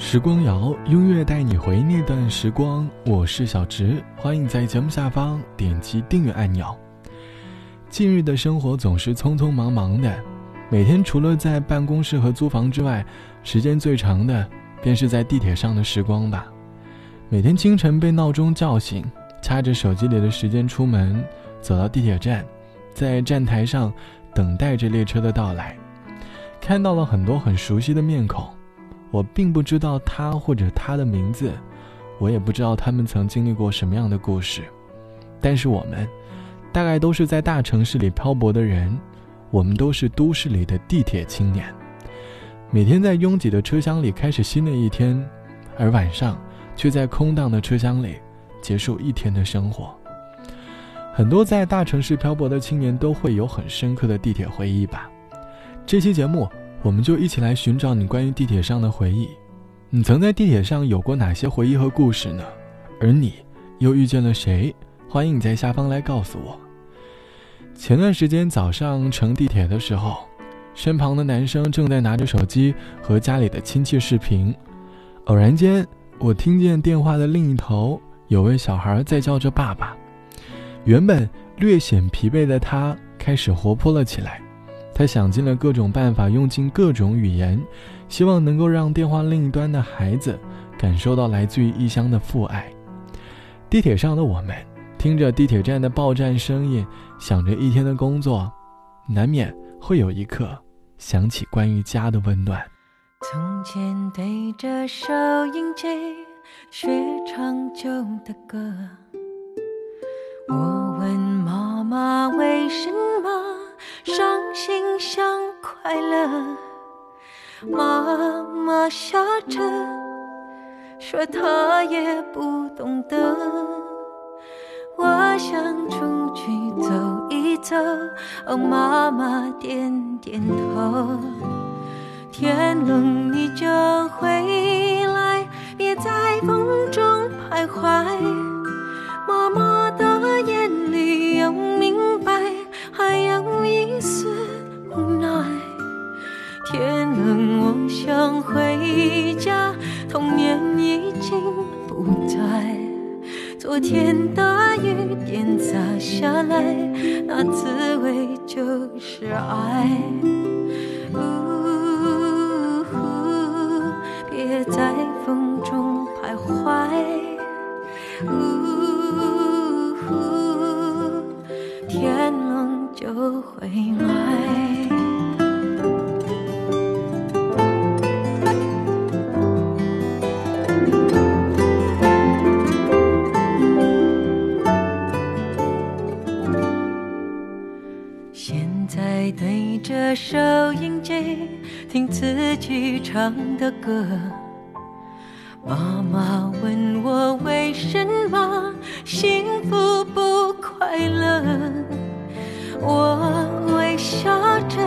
时光谣，音乐带你回那段时光。我是小直，欢迎在节目下方点击订阅按钮。近日的生活总是匆匆忙忙的，每天除了在办公室和租房之外，时间最长的便是在地铁上的时光吧。每天清晨被闹钟叫醒，掐着手机里的时间出门，走到地铁站，在站台上等待着列车的到来，看到了很多很熟悉的面孔。我并不知道他或者他的名字，我也不知道他们曾经历过什么样的故事，但是我们，大概都是在大城市里漂泊的人，我们都是都市里的地铁青年，每天在拥挤的车厢里开始新的一天，而晚上却在空荡的车厢里结束一天的生活。很多在大城市漂泊的青年都会有很深刻的地铁回忆吧。这期节目。我们就一起来寻找你关于地铁上的回忆。你曾在地铁上有过哪些回忆和故事呢？而你又遇见了谁？欢迎你在下方来告诉我。前段时间早上乘地铁的时候，身旁的男生正在拿着手机和家里的亲戚视频。偶然间，我听见电话的另一头有位小孩在叫着爸爸。原本略显疲惫的他开始活泼了起来。他想尽了各种办法，用尽各种语言，希望能够让电话另一端的孩子感受到来自于异乡的父爱。地铁上的我们，听着地铁站的报站声音，想着一天的工作，难免会有一刻想起关于家的温暖。从前对着收音机学唱旧的歌，我问妈妈为什么。伤心像快乐，妈妈笑着说她也不懂得。我想出去走一走，哦，妈妈点点头。天冷你就回来，别在风中徘徊。那滋味就是爱。唱的歌，妈妈问我为什么幸福不快乐。我微笑着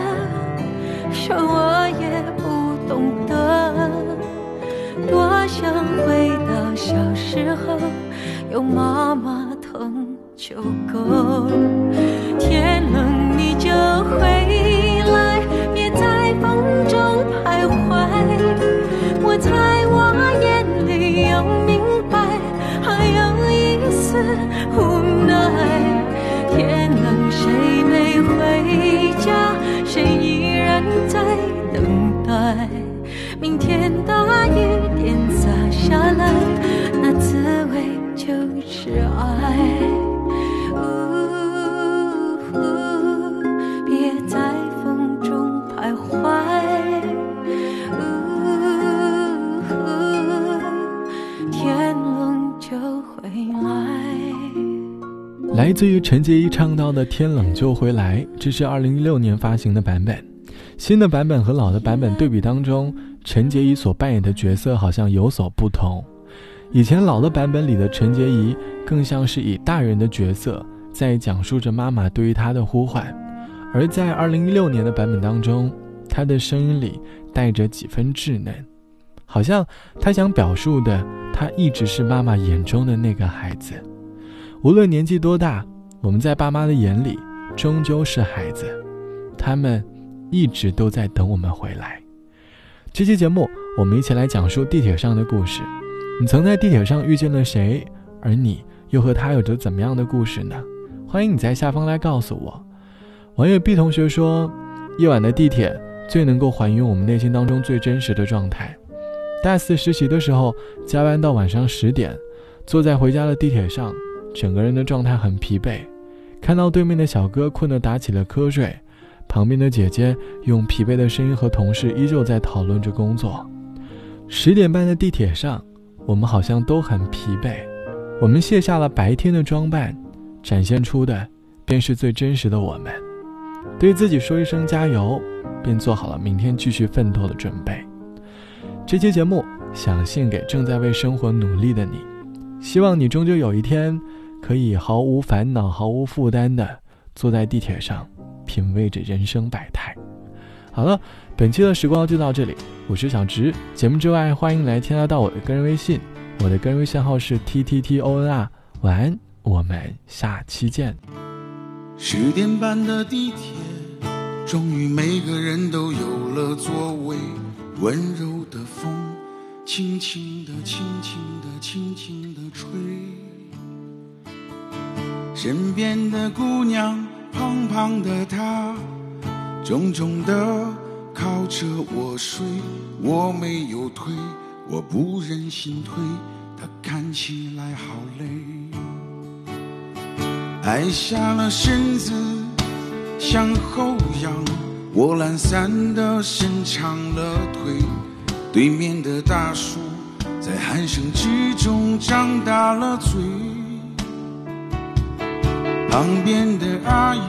说，我也不懂得。多想回到小时候，有妈妈疼就够。天冷你就回等待？明天大雨点洒下来，那滋味就是爱。来自于陈洁仪唱到的《天冷就回来》，这是二零一六年发行的版本。新的版本和老的版本对比当中，陈洁仪所扮演的角色好像有所不同。以前老的版本里的陈洁仪更像是以大人的角色在讲述着妈妈对于她的呼唤，而在二零一六年的版本当中，她的声音里带着几分稚嫩，好像她想表述的，她一直是妈妈眼中的那个孩子。无论年纪多大，我们在爸妈的眼里终究是孩子，他们一直都在等我们回来。这期节目，我们一起来讲述地铁上的故事。你曾在地铁上遇见了谁？而你又和他有着怎么样的故事呢？欢迎你在下方来告诉我。网友 B 同学说：“夜晚的地铁最能够还原我们内心当中最真实的状态。大四实习的时候，加班到晚上十点，坐在回家的地铁上，整个人的状态很疲惫。看到对面的小哥困得打起了瞌睡。”旁边的姐姐用疲惫的声音和同事依旧在讨论着工作。十点半的地铁上，我们好像都很疲惫。我们卸下了白天的装扮，展现出的便是最真实的我们。对自己说一声加油，便做好了明天继续奋斗的准备。这期节目想献给正在为生活努力的你，希望你终究有一天可以毫无烦恼、毫无负担的坐在地铁上。品味着人生百态。好了，本期的时光就到这里，我是小直。节目之外，欢迎来添加到我的个人微信，我的个人微信号是 t t t o n r。晚安，我们下期见。十点半的地铁，终于每个人都有了座位。温柔的风，轻轻的、轻轻的、轻轻的吹。身边的姑娘。胖胖的他，重重的靠着我睡，我没有推，我不忍心推，他看起来好累。矮下了身子向后仰，我懒散的伸长了腿，对面的大叔在鼾声之中张大了嘴。旁边的阿姨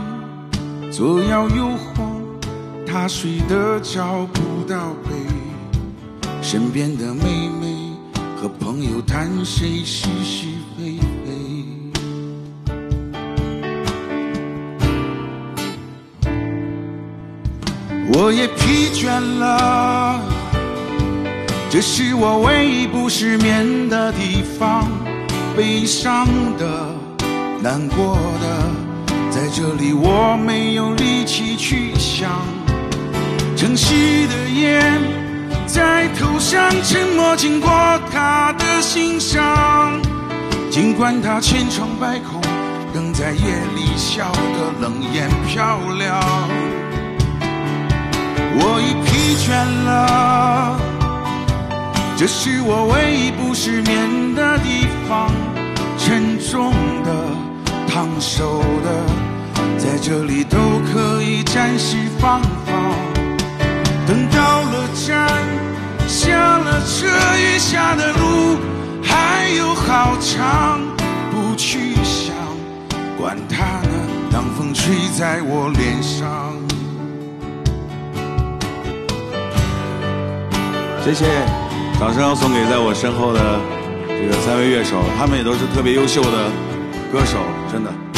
左摇右晃，她睡得找不到北。身边的妹妹和朋友谈谁是是非非。我也疲倦了，这是我唯一不失眠的地方，悲伤的。难过的，在这里我没有力气去想。城市的烟在头上沉默，经过他的心上。尽管他千疮百孔，仍在夜里笑得冷眼漂亮。我已疲倦了，这是我唯一不失眠的地方。沉重的。放手的，在这里都可以暂时放放。等到了站，下了车，余下的路还有好长。不去想，管它呢，让风吹在我脸上。谢谢，掌声送给在我身后的这个三位乐手，他们也都是特别优秀的。歌手真的。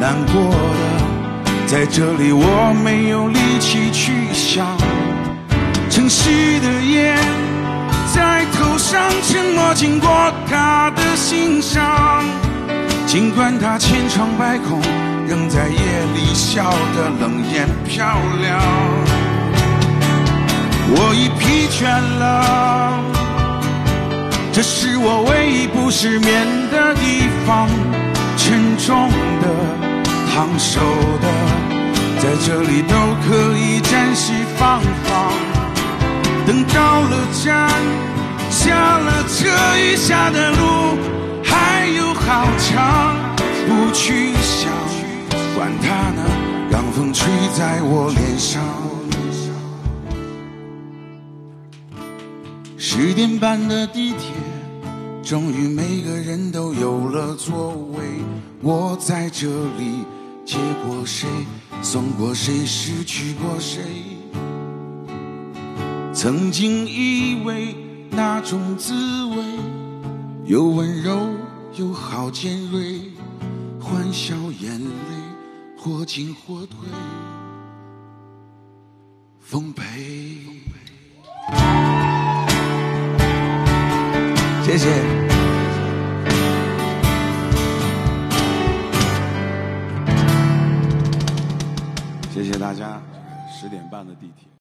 难过的，在这里我没有力气去想。城市的夜在头上沉默，经过他的心上。尽管他千疮百孔，仍在夜里笑得冷眼漂亮。我已疲倦了。这是我唯一不失眠的地方，沉重的、烫手的，在这里都可以暂时放放。等到了站，下了车，余下的路还有好长。不去想，管它呢，让风吹在我脸上。十点半的地铁。终于每个人都有了座位，我在这里接过谁，送过谁，失去过谁。曾经以为那种滋味，又温柔又好尖锐，欢笑眼泪或进或退，奉陪。谢谢。谢谢大家，十点半的地铁。